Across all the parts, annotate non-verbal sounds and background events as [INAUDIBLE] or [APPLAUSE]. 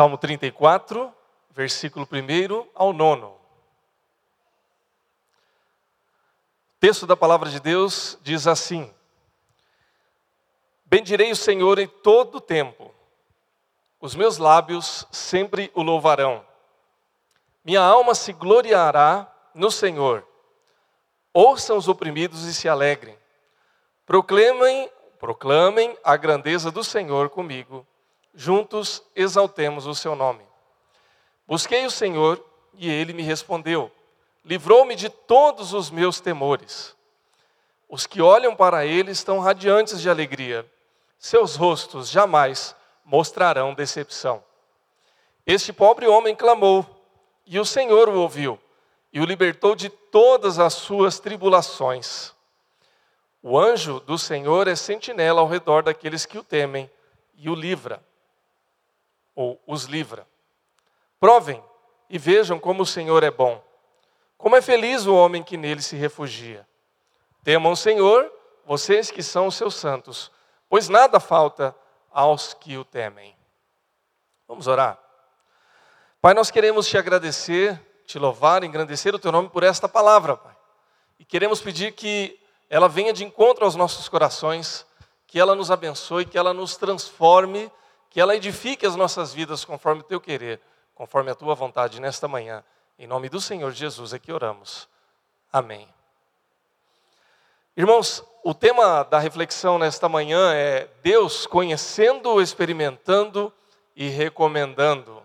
Salmo 34, versículo 1 ao 9. O texto da palavra de Deus diz assim: Bendirei o Senhor em todo o tempo, os meus lábios sempre o louvarão. Minha alma se gloriará no Senhor. Ouçam os oprimidos e se alegrem. Proclamem, proclamem a grandeza do Senhor comigo. Juntos exaltemos o seu nome. Busquei o Senhor e ele me respondeu. Livrou-me de todos os meus temores. Os que olham para ele estão radiantes de alegria. Seus rostos jamais mostrarão decepção. Este pobre homem clamou, e o Senhor o ouviu, e o libertou de todas as suas tribulações. O anjo do Senhor é sentinela ao redor daqueles que o temem e o livra, ou os livra. Provem e vejam como o Senhor é bom. Como é feliz o homem que nele se refugia. Temam o Senhor, vocês que são os seus santos, pois nada falta aos que o temem. Vamos orar. Pai, nós queremos te agradecer, te louvar, engrandecer o teu nome por esta palavra, Pai. E queremos pedir que ela venha de encontro aos nossos corações, que ela nos abençoe, que ela nos transforme, que ela edifique as nossas vidas conforme o teu querer, conforme a tua vontade nesta manhã. Em nome do Senhor Jesus é que oramos. Amém. Irmãos, o tema da reflexão nesta manhã é Deus conhecendo, experimentando e recomendando.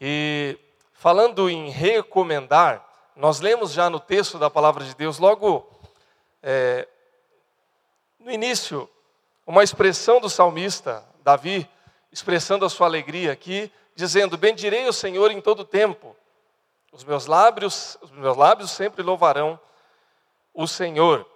E falando em recomendar, nós lemos já no texto da palavra de Deus, logo é, no início, uma expressão do salmista, Davi, expressando a sua alegria aqui, dizendo: Bendirei o Senhor em todo tempo, os meus lábios, os meus lábios sempre louvarão o Senhor.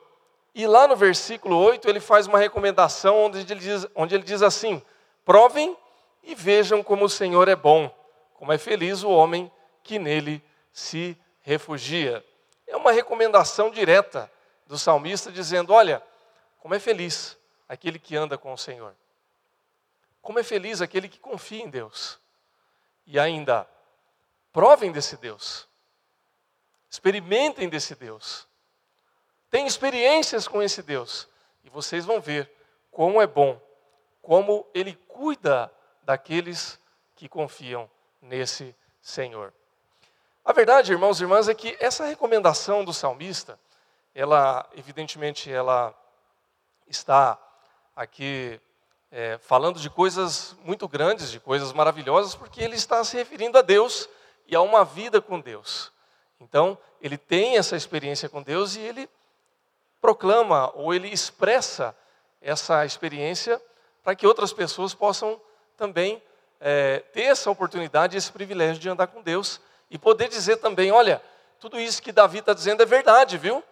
E lá no versículo 8 ele faz uma recomendação onde ele diz, onde ele diz assim: provem e vejam como o Senhor é bom, como é feliz o homem que nele se refugia. É uma recomendação direta do salmista dizendo: olha, como é feliz aquele que anda com o Senhor. Como é feliz aquele que confia em Deus. E ainda, provem desse Deus. Experimentem desse Deus. Tem experiências com esse Deus. E vocês vão ver como é bom, como Ele cuida daqueles que confiam nesse Senhor. A verdade, irmãos e irmãs, é que essa recomendação do salmista, ela, evidentemente, ela está aqui é, falando de coisas muito grandes, de coisas maravilhosas, porque ele está se referindo a Deus e a uma vida com Deus. Então, ele tem essa experiência com Deus e ele proclama ou ele expressa essa experiência para que outras pessoas possam também é, ter essa oportunidade, esse privilégio de andar com Deus e poder dizer também: olha, tudo isso que Davi está dizendo é verdade, viu?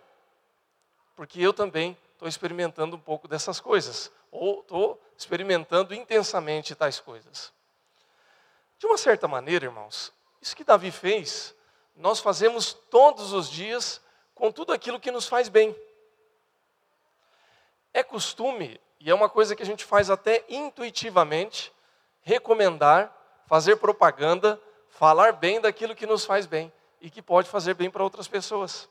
Porque eu também estou experimentando um pouco dessas coisas, ou estou experimentando intensamente tais coisas. De uma certa maneira, irmãos, isso que Davi fez, nós fazemos todos os dias com tudo aquilo que nos faz bem. É costume, e é uma coisa que a gente faz até intuitivamente, recomendar, fazer propaganda, falar bem daquilo que nos faz bem e que pode fazer bem para outras pessoas.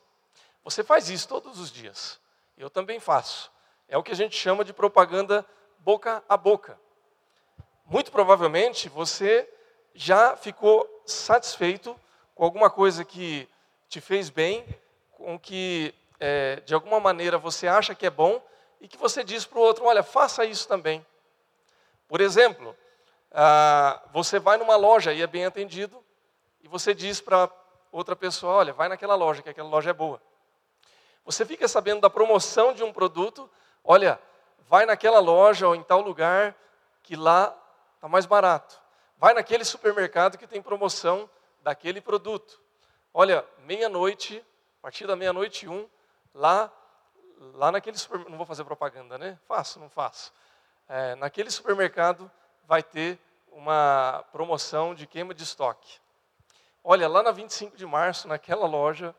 Você faz isso todos os dias. Eu também faço. É o que a gente chama de propaganda boca a boca. Muito provavelmente você já ficou satisfeito com alguma coisa que te fez bem, com que é, de alguma maneira você acha que é bom e que você diz para o outro: olha, faça isso também. Por exemplo, ah, você vai numa loja e é bem atendido, e você diz para outra pessoa: olha, vai naquela loja, que aquela loja é boa. Você fica sabendo da promoção de um produto, olha, vai naquela loja ou em tal lugar que lá está mais barato. Vai naquele supermercado que tem promoção daquele produto. Olha, meia-noite, a partir da meia-noite um, lá lá naquele supermercado, não vou fazer propaganda, né? Faço, não faço. É, naquele supermercado vai ter uma promoção de queima de estoque. Olha, lá na 25 de março, naquela loja,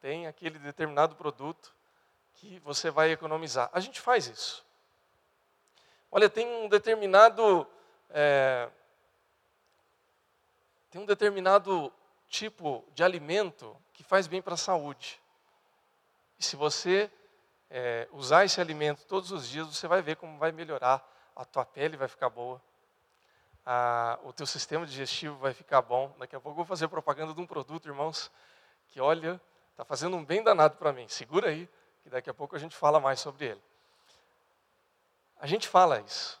tem aquele determinado produto que você vai economizar. A gente faz isso. Olha, tem um determinado é, tem um determinado tipo de alimento que faz bem para a saúde. E se você é, usar esse alimento todos os dias, você vai ver como vai melhorar. A tua pele vai ficar boa, a, o teu sistema digestivo vai ficar bom. Daqui a pouco eu vou fazer propaganda de um produto, irmãos, que olha, está fazendo um bem danado para mim. Segura aí, que daqui a pouco a gente fala mais sobre ele. A gente fala isso,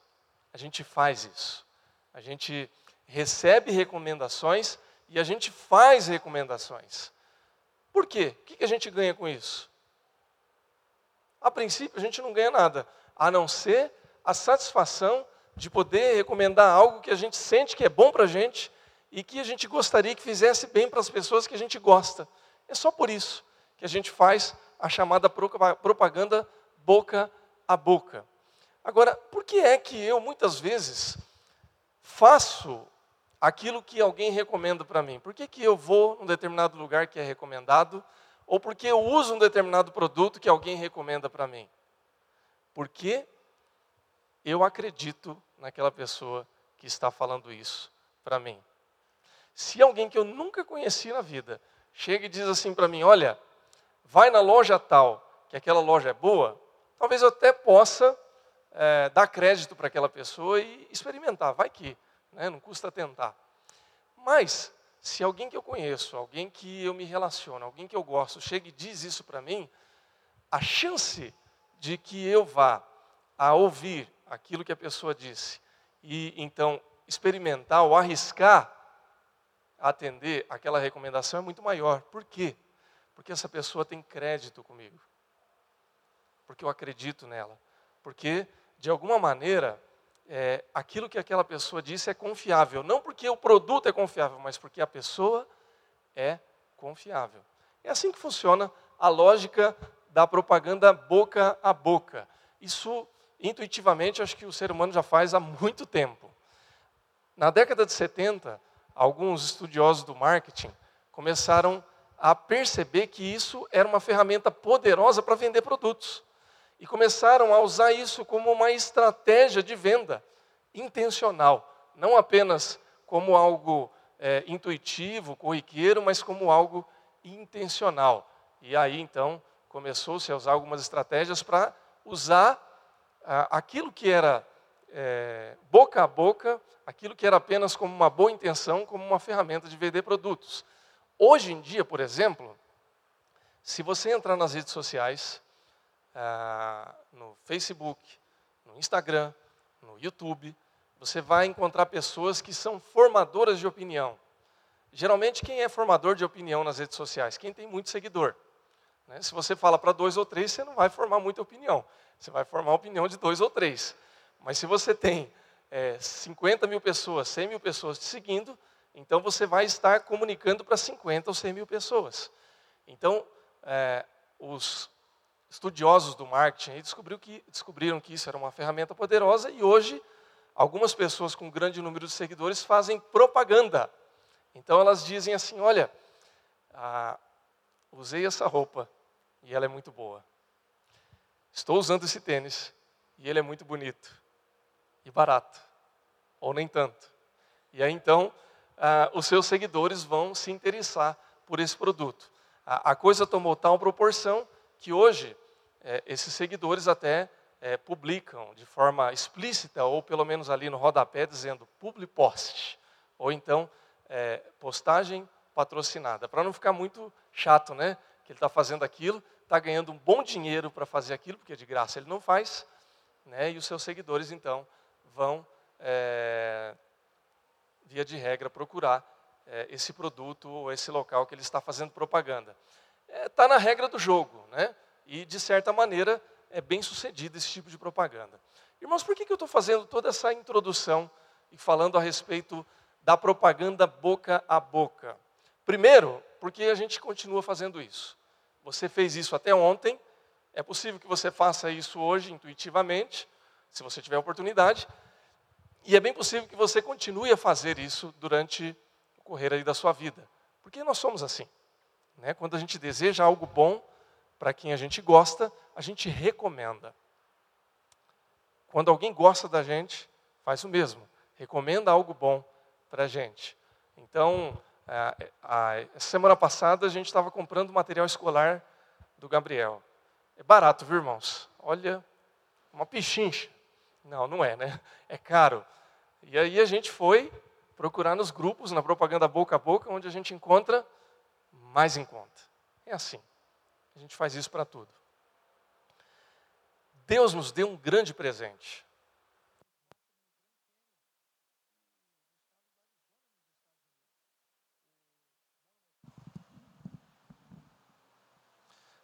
a gente faz isso, a gente recebe recomendações e a gente faz recomendações. Por quê? O que a gente ganha com isso? A princípio, a gente não ganha nada, a não ser a satisfação de poder recomendar algo que a gente sente que é bom para a gente e que a gente gostaria que fizesse bem para as pessoas que a gente gosta. É só por isso que a gente faz a chamada propaganda boca a boca. Agora, por que é que eu muitas vezes faço aquilo que alguém recomenda para mim? Por que, que eu vou num determinado lugar que é recomendado? Ou porque eu uso um determinado produto que alguém recomenda para mim? Porque eu acredito naquela pessoa que está falando isso para mim. Se alguém que eu nunca conheci na vida chega e diz assim para mim: Olha, vai na loja tal, que aquela loja é boa, talvez eu até possa é, dar crédito para aquela pessoa e experimentar, vai que, né, não custa tentar. Mas, se alguém que eu conheço, alguém que eu me relaciono, alguém que eu gosto, chega e diz isso para mim, a chance de que eu vá a ouvir aquilo que a pessoa disse e então experimentar ou arriscar atender aquela recomendação é muito maior. Por quê? Porque essa pessoa tem crédito comigo. Porque eu acredito nela. Porque, de alguma maneira, é, aquilo que aquela pessoa disse é confiável. Não porque o produto é confiável, mas porque a pessoa é confiável. É assim que funciona a lógica da propaganda boca a boca. Isso intuitivamente, acho que o ser humano já faz há muito tempo. Na década de 70, alguns estudiosos do marketing começaram a perceber que isso era uma ferramenta poderosa para vender produtos. E começaram a usar isso como uma estratégia de venda intencional, não apenas como algo é, intuitivo, corriqueiro, mas como algo intencional. E aí então começou-se a usar algumas estratégias para usar aquilo que era é, boca a boca, aquilo que era apenas como uma boa intenção, como uma ferramenta de vender produtos. Hoje em dia, por exemplo, se você entrar nas redes sociais, ah, no Facebook, no Instagram, no YouTube, você vai encontrar pessoas que são formadoras de opinião. Geralmente, quem é formador de opinião nas redes sociais? Quem tem muito seguidor. Né? Se você fala para dois ou três, você não vai formar muita opinião. Você vai formar a opinião de dois ou três. Mas se você tem é, 50 mil pessoas, 100 mil pessoas te seguindo, então você vai estar comunicando para 50 ou 100 mil pessoas. Então, é, os estudiosos do marketing descobriram que, descobriram que isso era uma ferramenta poderosa e hoje algumas pessoas com grande número de seguidores fazem propaganda. Então elas dizem assim: olha, ah, usei essa roupa e ela é muito boa. Estou usando esse tênis e ele é muito bonito e barato, ou nem tanto. E aí então, ah, os seus seguidores vão se interessar por esse produto. A, a coisa tomou tal proporção que hoje é, esses seguidores até é, publicam de forma explícita, ou pelo menos ali no rodapé, dizendo public post, ou então é, postagem patrocinada, para não ficar muito chato, né? Que ele está fazendo aquilo, está ganhando um bom dinheiro para fazer aquilo, porque de graça ele não faz, né? e os seus seguidores, então, vão, é, via de regra, procurar é, esse produto ou esse local que ele está fazendo propaganda. Está é, na regra do jogo, né? e, de certa maneira, é bem sucedido esse tipo de propaganda. Irmãos, por que, que eu estou fazendo toda essa introdução e falando a respeito da propaganda boca a boca? Primeiro, porque a gente continua fazendo isso. Você fez isso até ontem, é possível que você faça isso hoje intuitivamente, se você tiver oportunidade, e é bem possível que você continue a fazer isso durante o correr da sua vida, porque nós somos assim. Né? Quando a gente deseja algo bom para quem a gente gosta, a gente recomenda. Quando alguém gosta da gente, faz o mesmo, recomenda algo bom para a gente. Então, a, a, semana passada a gente estava comprando material escolar do Gabriel. É barato, viu, irmãos? Olha, uma pichincha. Não, não é, né? É caro. E aí a gente foi procurar nos grupos, na propaganda boca a boca, onde a gente encontra mais em conta. É assim. A gente faz isso para tudo. Deus nos deu um grande presente.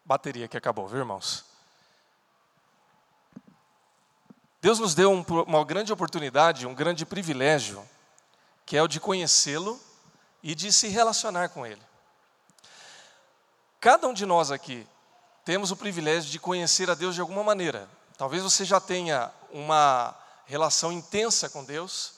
Bateria que acabou, viu, irmãos? Deus nos deu um, uma grande oportunidade, um grande privilégio, que é o de conhecê-lo e de se relacionar com Ele. Cada um de nós aqui temos o privilégio de conhecer a Deus de alguma maneira. Talvez você já tenha uma relação intensa com Deus,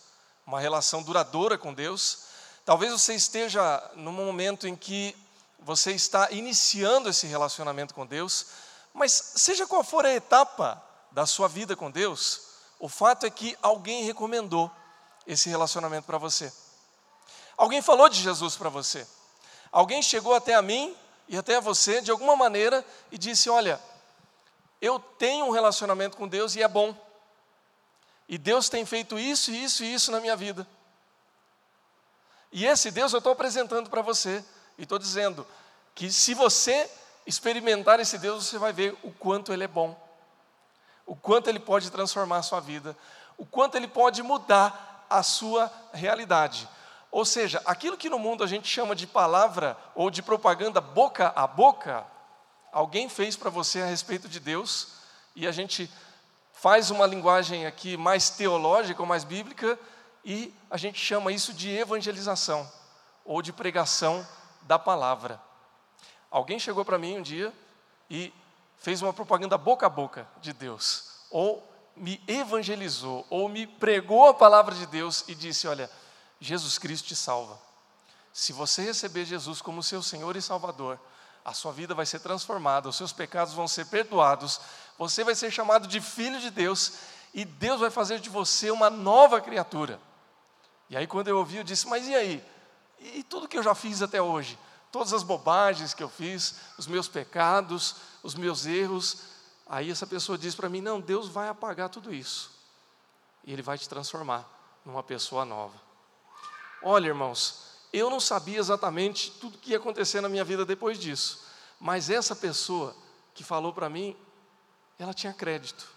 uma relação duradoura com Deus. Talvez você esteja num momento em que você está iniciando esse relacionamento com Deus, mas seja qual for a etapa da sua vida com Deus, o fato é que alguém recomendou esse relacionamento para você. Alguém falou de Jesus para você. Alguém chegou até a mim e até a você de alguma maneira e disse: Olha, eu tenho um relacionamento com Deus e é bom. E Deus tem feito isso, isso e isso na minha vida. E esse Deus eu estou apresentando para você. E estou dizendo que se você experimentar esse Deus, você vai ver o quanto Ele é bom, o quanto Ele pode transformar a sua vida, o quanto Ele pode mudar a sua realidade. Ou seja, aquilo que no mundo a gente chama de palavra ou de propaganda boca a boca, alguém fez para você a respeito de Deus, e a gente faz uma linguagem aqui mais teológica ou mais bíblica, e a gente chama isso de evangelização ou de pregação da palavra. Alguém chegou para mim um dia e fez uma propaganda boca a boca de Deus, ou me evangelizou, ou me pregou a palavra de Deus e disse: Olha, Jesus Cristo te salva. Se você receber Jesus como seu Senhor e Salvador, a sua vida vai ser transformada, os seus pecados vão ser perdoados, você vai ser chamado de filho de Deus e Deus vai fazer de você uma nova criatura. E aí, quando eu ouvi, eu disse: Mas e aí? E tudo que eu já fiz até hoje? Todas as bobagens que eu fiz, os meus pecados, os meus erros. Aí essa pessoa diz para mim: Não, Deus vai apagar tudo isso. E Ele vai te transformar numa pessoa nova. Olha, irmãos, eu não sabia exatamente tudo que ia acontecer na minha vida depois disso. Mas essa pessoa que falou para mim, ela tinha crédito.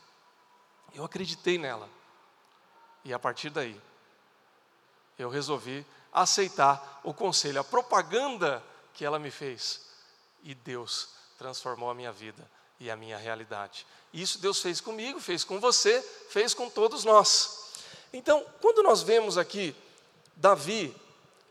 Eu acreditei nela. E a partir daí, eu resolvi aceitar o conselho, a propaganda que ela me fez. E Deus transformou a minha vida e a minha realidade. Isso Deus fez comigo, fez com você, fez com todos nós. Então, quando nós vemos aqui Davi,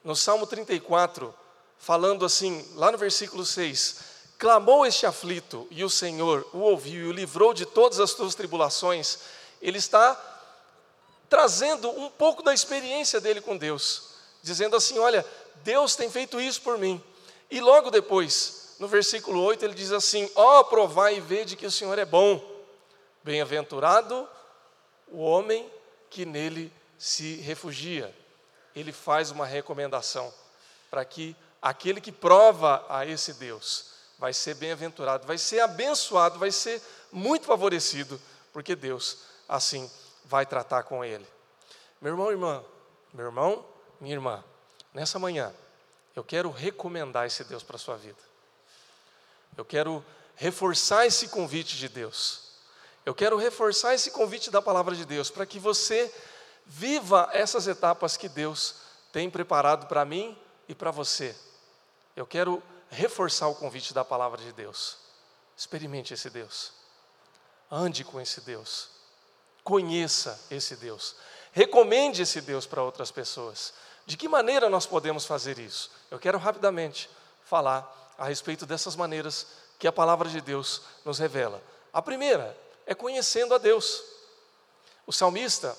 no Salmo 34, falando assim, lá no versículo 6: Clamou este aflito, e o Senhor o ouviu e o livrou de todas as suas tribulações. Ele está trazendo um pouco da experiência dele com Deus dizendo assim: Olha, Deus tem feito isso por mim. E logo depois, no versículo 8, ele diz assim: Ó, oh, provai e vede que o Senhor é bom. Bem-aventurado o homem que nele se refugia. Ele faz uma recomendação para que aquele que prova a esse Deus vai ser bem-aventurado, vai ser abençoado, vai ser muito favorecido, porque Deus assim vai tratar com ele. Meu irmão, irmã, meu irmão, minha irmã, nessa manhã, eu quero recomendar esse Deus para a sua vida. Eu quero reforçar esse convite de Deus. Eu quero reforçar esse convite da palavra de Deus para que você viva essas etapas que Deus tem preparado para mim e para você. Eu quero reforçar o convite da palavra de Deus. Experimente esse Deus. Ande com esse Deus. Conheça esse Deus. Recomende esse Deus para outras pessoas. De que maneira nós podemos fazer isso? Eu quero rapidamente falar a respeito dessas maneiras que a palavra de Deus nos revela. A primeira é conhecendo a Deus. O salmista,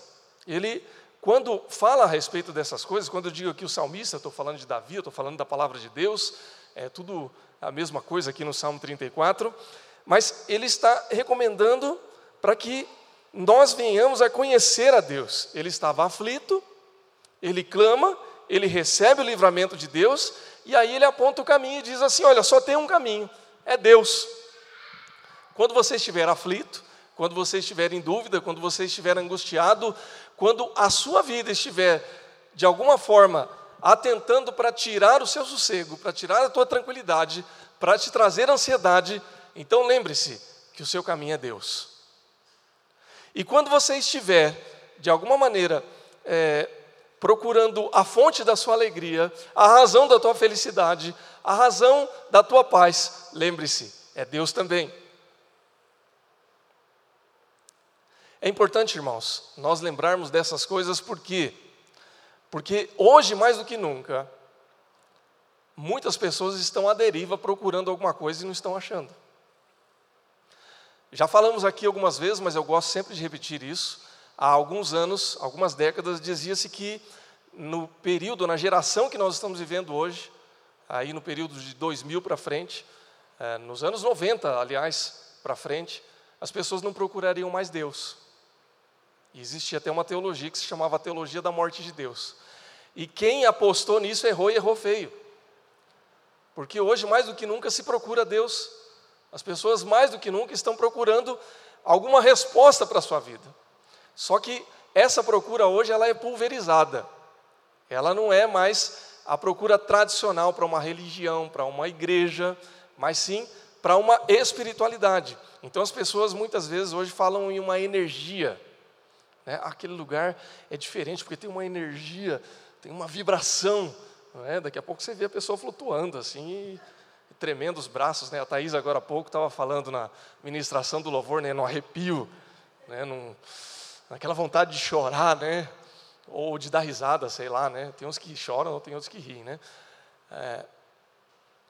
ele, quando fala a respeito dessas coisas, quando eu digo aqui o salmista, estou falando de Davi, estou falando da palavra de Deus, é tudo a mesma coisa aqui no Salmo 34, mas ele está recomendando para que nós venhamos a conhecer a Deus. Ele estava aflito, ele clama ele recebe o livramento de Deus, e aí ele aponta o caminho e diz assim: Olha, só tem um caminho, é Deus. Quando você estiver aflito, quando você estiver em dúvida, quando você estiver angustiado, quando a sua vida estiver, de alguma forma, atentando para tirar o seu sossego, para tirar a tua tranquilidade, para te trazer ansiedade, então lembre-se que o seu caminho é Deus. E quando você estiver, de alguma maneira, é, procurando a fonte da sua alegria, a razão da tua felicidade, a razão da tua paz, lembre-se, é Deus também. É importante, irmãos, nós lembrarmos dessas coisas porque porque hoje mais do que nunca muitas pessoas estão à deriva procurando alguma coisa e não estão achando. Já falamos aqui algumas vezes, mas eu gosto sempre de repetir isso. Há alguns anos, algumas décadas, dizia-se que no período, na geração que nós estamos vivendo hoje, aí no período de 2000 para frente, é, nos anos 90, aliás, para frente, as pessoas não procurariam mais Deus. E existia até uma teologia que se chamava teologia da morte de Deus. E quem apostou nisso errou e errou feio. Porque hoje, mais do que nunca, se procura Deus. As pessoas, mais do que nunca, estão procurando alguma resposta para a sua vida. Só que essa procura hoje ela é pulverizada. Ela não é mais a procura tradicional para uma religião, para uma igreja, mas sim para uma espiritualidade. Então as pessoas muitas vezes hoje falam em uma energia. Né? Aquele lugar é diferente porque tem uma energia, tem uma vibração. É? Daqui a pouco você vê a pessoa flutuando assim e, tremendo os braços. Né? A Thaís agora há pouco estava falando na ministração do louvor, né? no arrepio, né? Num, naquela vontade de chorar, né? ou de dar risada, sei lá. Né? Tem uns que choram, tem outros que riem. Né? É,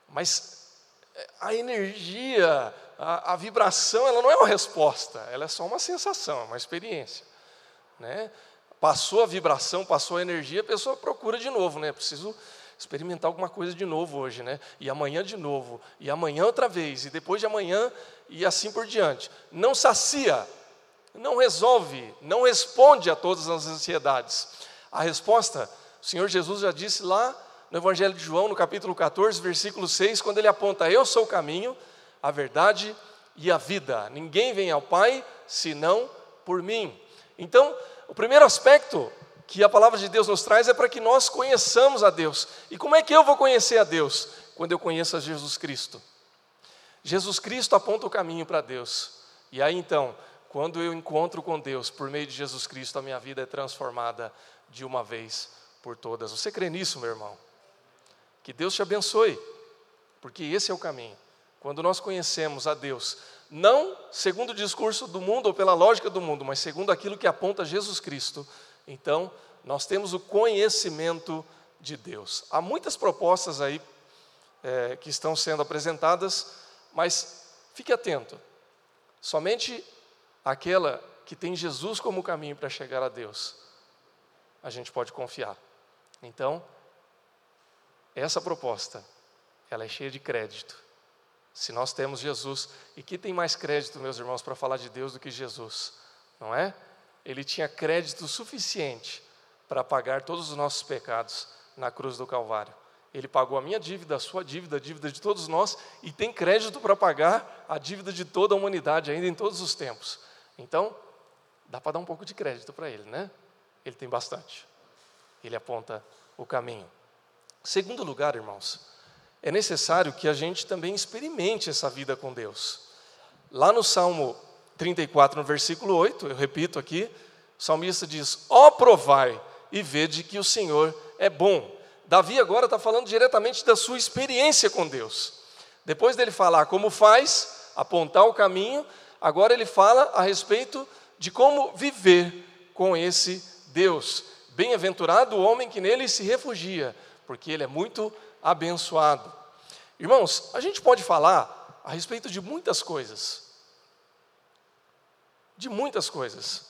mas a energia, a, a, vibração, ela não é uma resposta, ela é só uma sensação, é uma experiência. Né? Passou a vibração, passou a energia, a pessoa procura de novo, né? Preciso experimentar alguma coisa de novo hoje, né? E amanhã de novo, e amanhã outra vez, e depois de amanhã, e assim por diante. Não sacia, não resolve, não responde a todas as ansiedades. A resposta, o Senhor Jesus já disse lá no Evangelho de João, no capítulo 14, versículo 6, quando ele aponta: Eu sou o caminho, a verdade e a vida. Ninguém vem ao Pai senão por mim. Então, o primeiro aspecto que a palavra de Deus nos traz é para que nós conheçamos a Deus. E como é que eu vou conhecer a Deus? Quando eu conheço a Jesus Cristo. Jesus Cristo aponta o caminho para Deus. E aí então, quando eu encontro com Deus por meio de Jesus Cristo, a minha vida é transformada de uma vez por todas. Você crê nisso, meu irmão? Que Deus te abençoe, porque esse é o caminho. Quando nós conhecemos a Deus, não segundo o discurso do mundo ou pela lógica do mundo, mas segundo aquilo que aponta Jesus Cristo, então nós temos o conhecimento de Deus. Há muitas propostas aí é, que estão sendo apresentadas, mas fique atento. Somente aquela que tem Jesus como caminho para chegar a Deus, a gente pode confiar. Então, essa proposta, ela é cheia de crédito. Se nós temos Jesus, e que tem mais crédito, meus irmãos, para falar de Deus do que Jesus, não é? Ele tinha crédito suficiente para pagar todos os nossos pecados na cruz do Calvário. Ele pagou a minha dívida, a sua dívida, a dívida de todos nós, e tem crédito para pagar a dívida de toda a humanidade, ainda em todos os tempos. Então, dá para dar um pouco de crédito para ele, né? Ele tem bastante. Ele aponta o caminho. Segundo lugar, irmãos, é necessário que a gente também experimente essa vida com Deus. Lá no Salmo 34, no versículo 8, eu repito aqui, o salmista diz: Ó, oh, provai e vede que o Senhor é bom. Davi agora está falando diretamente da sua experiência com Deus. Depois dele falar como faz, apontar o caminho, agora ele fala a respeito de como viver com esse Deus. Bem-aventurado o homem que nele se refugia, porque ele é muito abençoado. Irmãos, a gente pode falar a respeito de muitas coisas. De muitas coisas.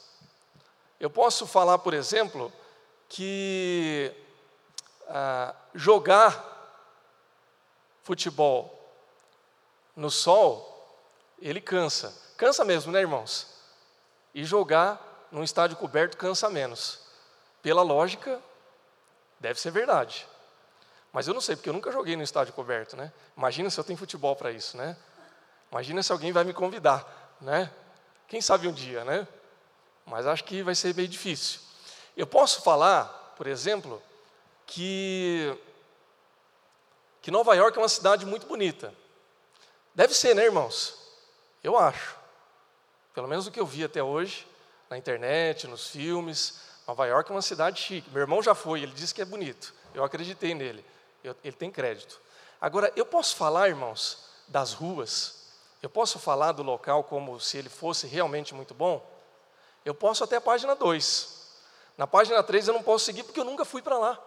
Eu posso falar, por exemplo, que ah, jogar futebol no sol, ele cansa. Cansa mesmo, né, irmãos? E jogar num estádio coberto cansa menos. Pela lógica Deve ser verdade. Mas eu não sei, porque eu nunca joguei no estádio coberto, né? Imagina se eu tenho futebol para isso, né? Imagina se alguém vai me convidar, né? Quem sabe um dia, né? Mas acho que vai ser meio difícil. Eu posso falar, por exemplo, que que Nova York é uma cidade muito bonita. Deve ser, né, irmãos? Eu acho. Pelo menos o que eu vi até hoje, na internet, nos filmes. Nova York é uma cidade chique. Meu irmão já foi, ele disse que é bonito. Eu acreditei nele eu, ele tem crédito. Agora, eu posso falar, irmãos, das ruas, eu posso falar do local como se ele fosse realmente muito bom? Eu posso até a página 2. Na página 3 eu não posso seguir porque eu nunca fui para lá.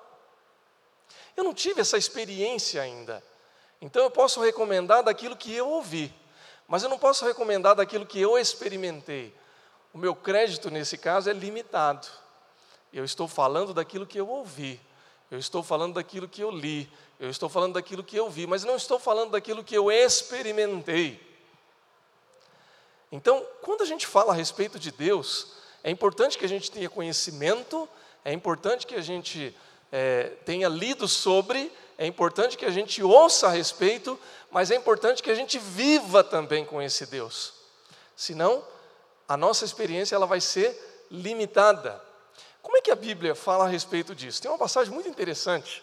Eu não tive essa experiência ainda. Então eu posso recomendar daquilo que eu ouvi, mas eu não posso recomendar daquilo que eu experimentei. O meu crédito nesse caso é limitado. Eu estou falando daquilo que eu ouvi. Eu estou falando daquilo que eu li, eu estou falando daquilo que eu vi, mas não estou falando daquilo que eu experimentei. Então, quando a gente fala a respeito de Deus, é importante que a gente tenha conhecimento, é importante que a gente é, tenha lido sobre, é importante que a gente ouça a respeito, mas é importante que a gente viva também com esse Deus. Senão, a nossa experiência ela vai ser limitada. Como é que a Bíblia fala a respeito disso? Tem uma passagem muito interessante,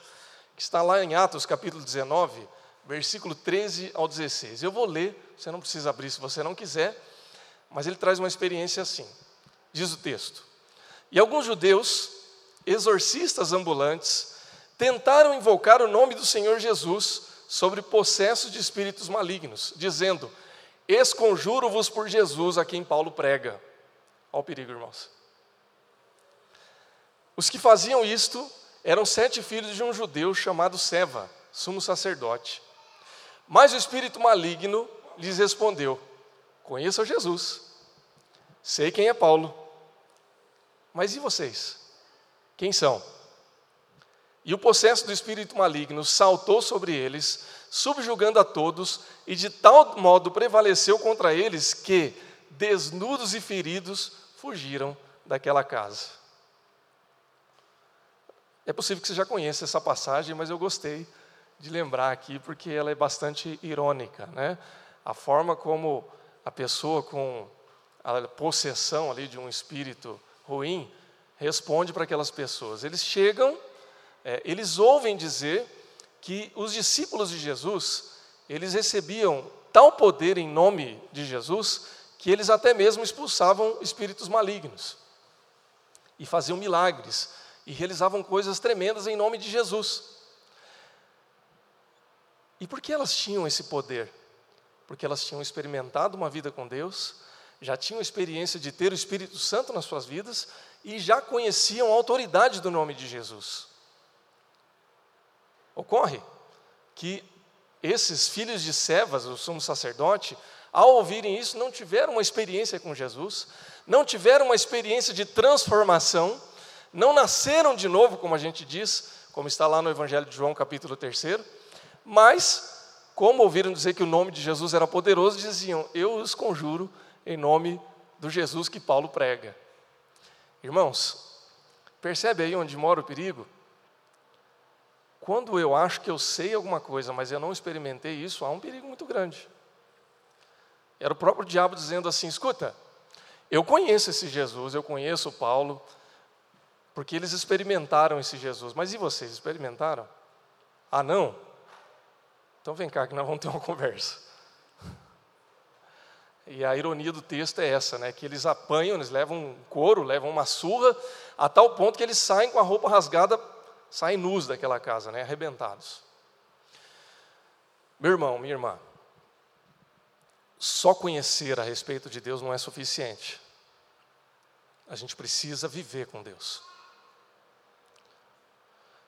que está lá em Atos capítulo 19, versículo 13 ao 16. Eu vou ler, você não precisa abrir se você não quiser, mas ele traz uma experiência assim. Diz o texto: E alguns judeus, exorcistas ambulantes, tentaram invocar o nome do Senhor Jesus sobre possessos de espíritos malignos, dizendo: Esconjuro-vos por Jesus a quem Paulo prega. Olha o perigo, irmãos. Os que faziam isto eram sete filhos de um judeu chamado Seva, sumo sacerdote. Mas o espírito maligno lhes respondeu: Conheço Jesus, sei quem é Paulo, mas e vocês? Quem são? E o possesso do espírito maligno saltou sobre eles, subjugando a todos, e de tal modo prevaleceu contra eles que, desnudos e feridos, fugiram daquela casa. É possível que você já conheça essa passagem, mas eu gostei de lembrar aqui porque ela é bastante irônica, né? A forma como a pessoa com a possessão ali de um espírito ruim responde para aquelas pessoas. Eles chegam, é, eles ouvem dizer que os discípulos de Jesus eles recebiam tal poder em nome de Jesus que eles até mesmo expulsavam espíritos malignos e faziam milagres e realizavam coisas tremendas em nome de Jesus. E por que elas tinham esse poder? Porque elas tinham experimentado uma vida com Deus, já tinham experiência de ter o Espírito Santo nas suas vidas e já conheciam a autoridade do nome de Jesus. Ocorre que esses filhos de Sevas, o sumo sacerdote, ao ouvirem isso, não tiveram uma experiência com Jesus, não tiveram uma experiência de transformação, não nasceram de novo, como a gente diz, como está lá no Evangelho de João, capítulo 3, mas, como ouviram dizer que o nome de Jesus era poderoso, diziam: Eu os conjuro em nome do Jesus que Paulo prega. Irmãos, percebe aí onde mora o perigo? Quando eu acho que eu sei alguma coisa, mas eu não experimentei isso, há um perigo muito grande. Era o próprio diabo dizendo assim: escuta, eu conheço esse Jesus, eu conheço Paulo, porque eles experimentaram esse Jesus. Mas e vocês, experimentaram? Ah, não? Então vem cá que nós vamos ter uma conversa. E a ironia do texto é essa, né? Que eles apanham, eles levam um couro, levam uma surra, a tal ponto que eles saem com a roupa rasgada, saem nus daquela casa, né? Arrebentados. Meu irmão, minha irmã, só conhecer a respeito de Deus não é suficiente. A gente precisa viver com Deus.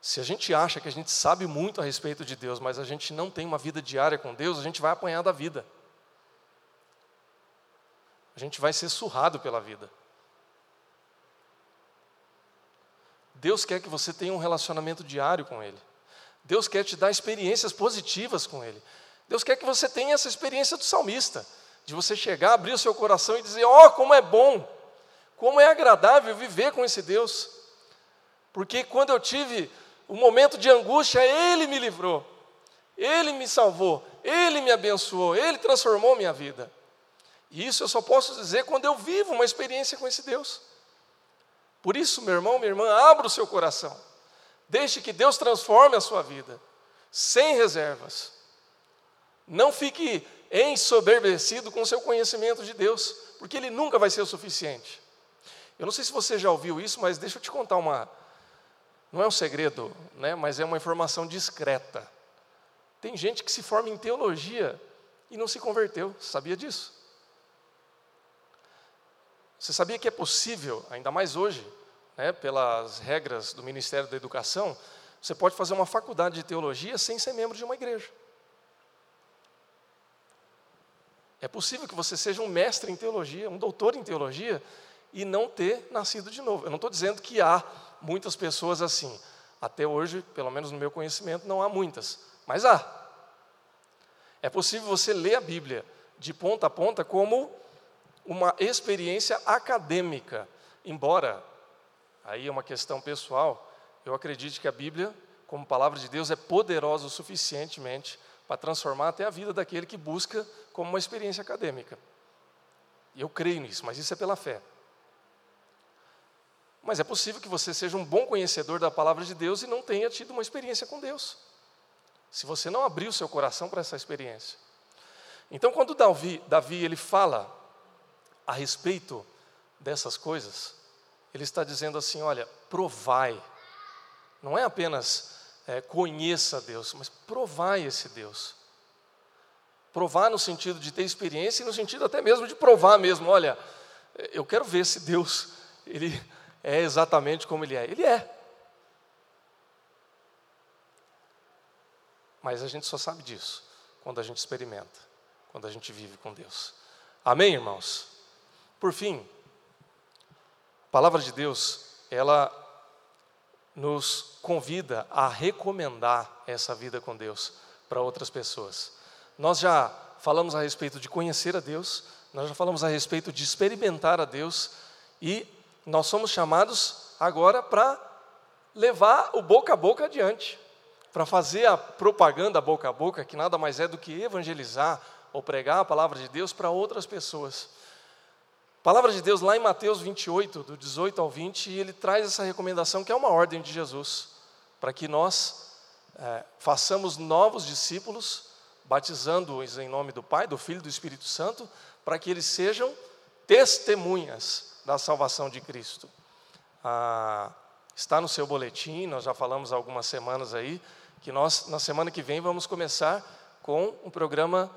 Se a gente acha que a gente sabe muito a respeito de Deus, mas a gente não tem uma vida diária com Deus, a gente vai apanhar da vida. A gente vai ser surrado pela vida. Deus quer que você tenha um relacionamento diário com Ele. Deus quer te dar experiências positivas com Ele. Deus quer que você tenha essa experiência do salmista, de você chegar, abrir o seu coração e dizer: Ó, oh, como é bom, como é agradável viver com esse Deus. Porque quando eu tive o momento de angústia, Ele me livrou, Ele me salvou, Ele me abençoou, Ele transformou minha vida. E isso eu só posso dizer quando eu vivo uma experiência com esse Deus. Por isso, meu irmão, minha irmã, abra o seu coração. Deixe que Deus transforme a sua vida, sem reservas. Não fique ensoberbecido com o seu conhecimento de Deus, porque ele nunca vai ser o suficiente. Eu não sei se você já ouviu isso, mas deixa eu te contar uma. Não é um segredo, né, mas é uma informação discreta. Tem gente que se forma em teologia e não se converteu, sabia disso? Você sabia que é possível, ainda mais hoje, né, pelas regras do Ministério da Educação, você pode fazer uma faculdade de teologia sem ser membro de uma igreja. É possível que você seja um mestre em teologia, um doutor em teologia, e não ter nascido de novo. Eu não estou dizendo que há muitas pessoas assim. Até hoje, pelo menos no meu conhecimento, não há muitas, mas há. É possível você ler a Bíblia de ponta a ponta como uma experiência acadêmica, embora aí é uma questão pessoal, eu acredito que a Bíblia, como palavra de Deus, é poderosa o suficientemente para transformar até a vida daquele que busca como uma experiência acadêmica. Eu creio nisso, mas isso é pela fé. Mas é possível que você seja um bom conhecedor da palavra de Deus e não tenha tido uma experiência com Deus. Se você não abriu seu coração para essa experiência. Então, quando Davi, Davi ele fala a respeito dessas coisas, ele está dizendo assim: olha, provai, não é apenas é, conheça Deus, mas provai esse Deus. Provar no sentido de ter experiência e no sentido até mesmo de provar mesmo, olha, eu quero ver se Deus ele é exatamente como ele é. Ele é. Mas a gente só sabe disso quando a gente experimenta, quando a gente vive com Deus. Amém, irmãos? Por fim, a palavra de Deus, ela nos convida a recomendar essa vida com Deus para outras pessoas. Nós já falamos a respeito de conhecer a Deus, nós já falamos a respeito de experimentar a Deus e nós somos chamados agora para levar o boca a boca adiante, para fazer a propaganda boca a boca, que nada mais é do que evangelizar ou pregar a palavra de Deus para outras pessoas. Palavra de Deus lá em Mateus 28, do 18 ao 20, ele traz essa recomendação que é uma ordem de Jesus, para que nós é, façamos novos discípulos, batizando-os em nome do Pai, do Filho e do Espírito Santo, para que eles sejam testemunhas da salvação de Cristo. Ah, está no seu boletim, nós já falamos há algumas semanas aí, que nós, na semana que vem, vamos começar com um programa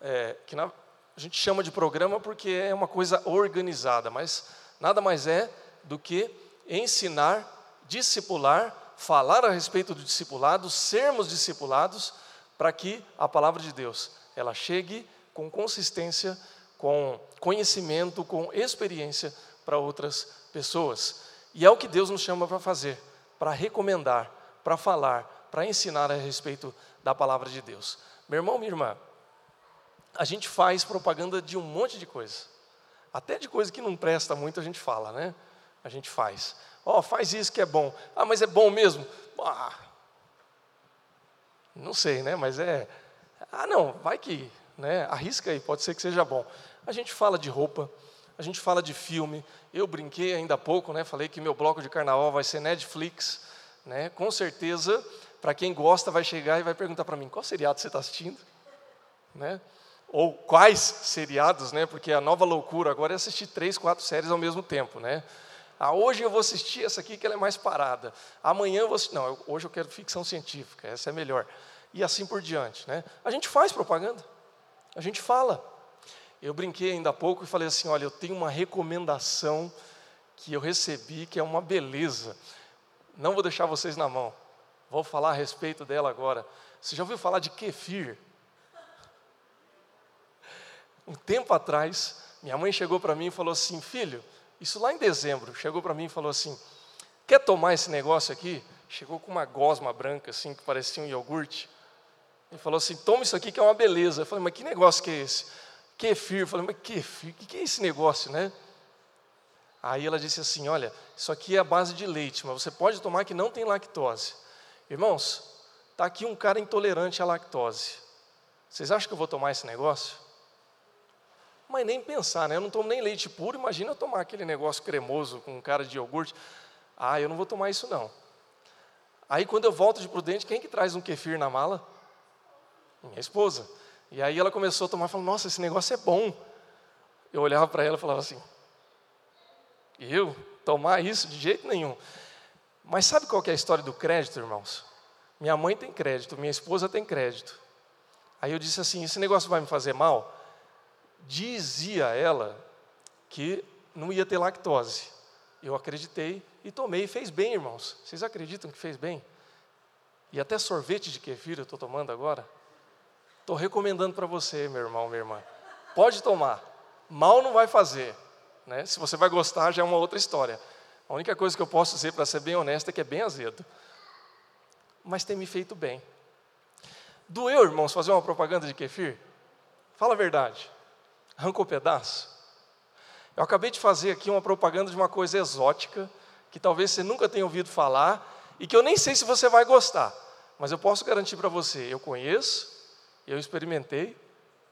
é, que na, a gente chama de programa porque é uma coisa organizada, mas nada mais é do que ensinar, discipular, falar a respeito do discipulado, sermos discipulados, para que a palavra de Deus ela chegue com consistência, com conhecimento, com experiência para outras pessoas. E é o que Deus nos chama para fazer, para recomendar, para falar, para ensinar a respeito da palavra de Deus. Meu irmão, minha irmã, a gente faz propaganda de um monte de coisa. Até de coisa que não presta muito a gente fala, né? A gente faz. Ó, oh, faz isso que é bom. Ah, mas é bom mesmo? Ah, não sei, né? Mas é. Ah, não, vai que, né? Arrisca aí, pode ser que seja bom. A gente fala de roupa, a gente fala de filme. Eu brinquei ainda há pouco, né? Falei que meu bloco de carnaval vai ser Netflix, né? Com certeza, para quem gosta, vai chegar e vai perguntar para mim: qual seriado você está assistindo? Né? Ou quais seriados, né? Porque a nova loucura agora é assistir três, quatro séries ao mesmo tempo, né? Ah, hoje eu vou assistir essa aqui que ela é mais parada. Amanhã eu vou assistir. Não, hoje eu quero ficção científica, essa é melhor. E assim por diante, né? A gente faz propaganda, a gente fala. Eu brinquei ainda há pouco e falei assim: olha, eu tenho uma recomendação que eu recebi que é uma beleza. Não vou deixar vocês na mão. Vou falar a respeito dela agora. Você já ouviu falar de kefir? Um tempo atrás, minha mãe chegou para mim e falou assim: Filho, isso lá em dezembro, chegou para mim e falou assim: Quer tomar esse negócio aqui? Chegou com uma gosma branca, assim, que parecia um iogurte. Ele falou assim: Toma isso aqui que é uma beleza. Eu falei: Mas que negócio que é esse? Kefir. Eu falei: Mas kefir? O que é esse negócio, né? Aí ela disse assim: Olha, isso aqui é a base de leite, mas você pode tomar que não tem lactose. Irmãos, está aqui um cara intolerante à lactose. Vocês acham que eu vou tomar esse negócio? Mas nem pensar, né? Eu não tomo nem leite puro, imagina eu tomar aquele negócio cremoso com cara de iogurte. Ah, eu não vou tomar isso não. Aí quando eu volto de Prudente, quem que traz um kefir na mala? Minha esposa. E aí ela começou a tomar falou, nossa, esse negócio é bom. Eu olhava para ela e falava assim, eu tomar isso de jeito nenhum. Mas sabe qual é a história do crédito, irmãos? Minha mãe tem crédito, minha esposa tem crédito. Aí eu disse assim: esse negócio vai me fazer mal? Dizia ela que não ia ter lactose. Eu acreditei e tomei e fez bem, irmãos. Vocês acreditam que fez bem? E até sorvete de kefir eu estou tomando agora. Estou recomendando para você, meu irmão, minha irmã. Pode tomar. Mal não vai fazer. Né? Se você vai gostar, já é uma outra história. A única coisa que eu posso dizer, para ser bem honesto, é que é bem azedo. Mas tem me feito bem. Doeu, irmãos, fazer uma propaganda de kefir? Fala a verdade. Arrancou pedaço? Eu acabei de fazer aqui uma propaganda de uma coisa exótica, que talvez você nunca tenha ouvido falar, e que eu nem sei se você vai gostar, mas eu posso garantir para você: eu conheço, eu experimentei,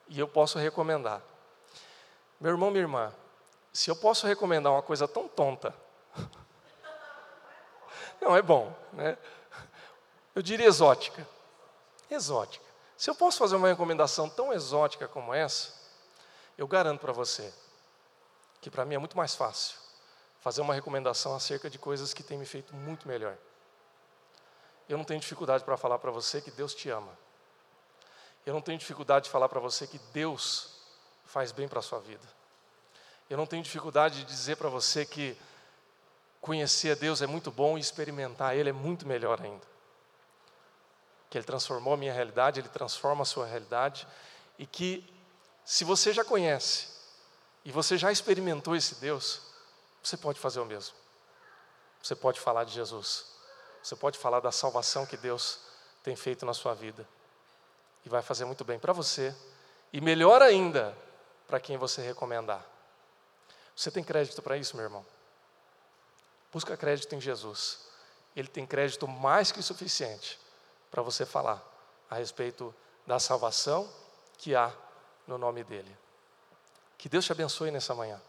e eu posso recomendar. Meu irmão, minha irmã, se eu posso recomendar uma coisa tão tonta, [LAUGHS] não é bom, né? Eu diria exótica. Exótica. Se eu posso fazer uma recomendação tão exótica como essa, eu garanto para você que para mim é muito mais fácil fazer uma recomendação acerca de coisas que têm me feito muito melhor. Eu não tenho dificuldade para falar para você que Deus te ama. Eu não tenho dificuldade de falar para você que Deus faz bem para a sua vida. Eu não tenho dificuldade de dizer para você que conhecer a Deus é muito bom e experimentar Ele é muito melhor ainda. Que Ele transformou a minha realidade, Ele transforma a sua realidade, e que se você já conhece e você já experimentou esse Deus, você pode fazer o mesmo. Você pode falar de Jesus. Você pode falar da salvação que Deus tem feito na sua vida. E vai fazer muito bem para você. E melhor ainda, para quem você recomendar. Você tem crédito para isso, meu irmão? Busca crédito em Jesus. Ele tem crédito mais que suficiente para você falar a respeito da salvação que há no nome dele. Que Deus te abençoe nessa manhã.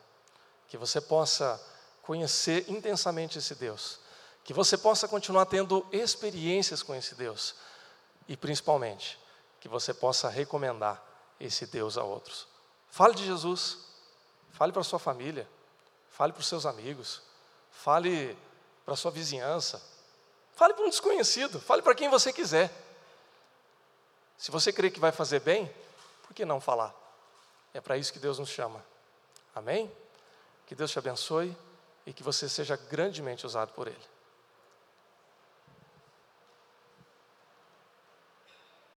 Que você possa conhecer intensamente esse Deus. Que você possa continuar tendo experiências com esse Deus. E principalmente, que você possa recomendar esse Deus a outros. Fale de Jesus. Fale para sua família, fale para os seus amigos, fale para sua vizinhança, fale para um desconhecido, fale para quem você quiser. Se você crê que vai fazer bem, por que não falar? É para isso que Deus nos chama. Amém? Que Deus te abençoe e que você seja grandemente usado por Ele.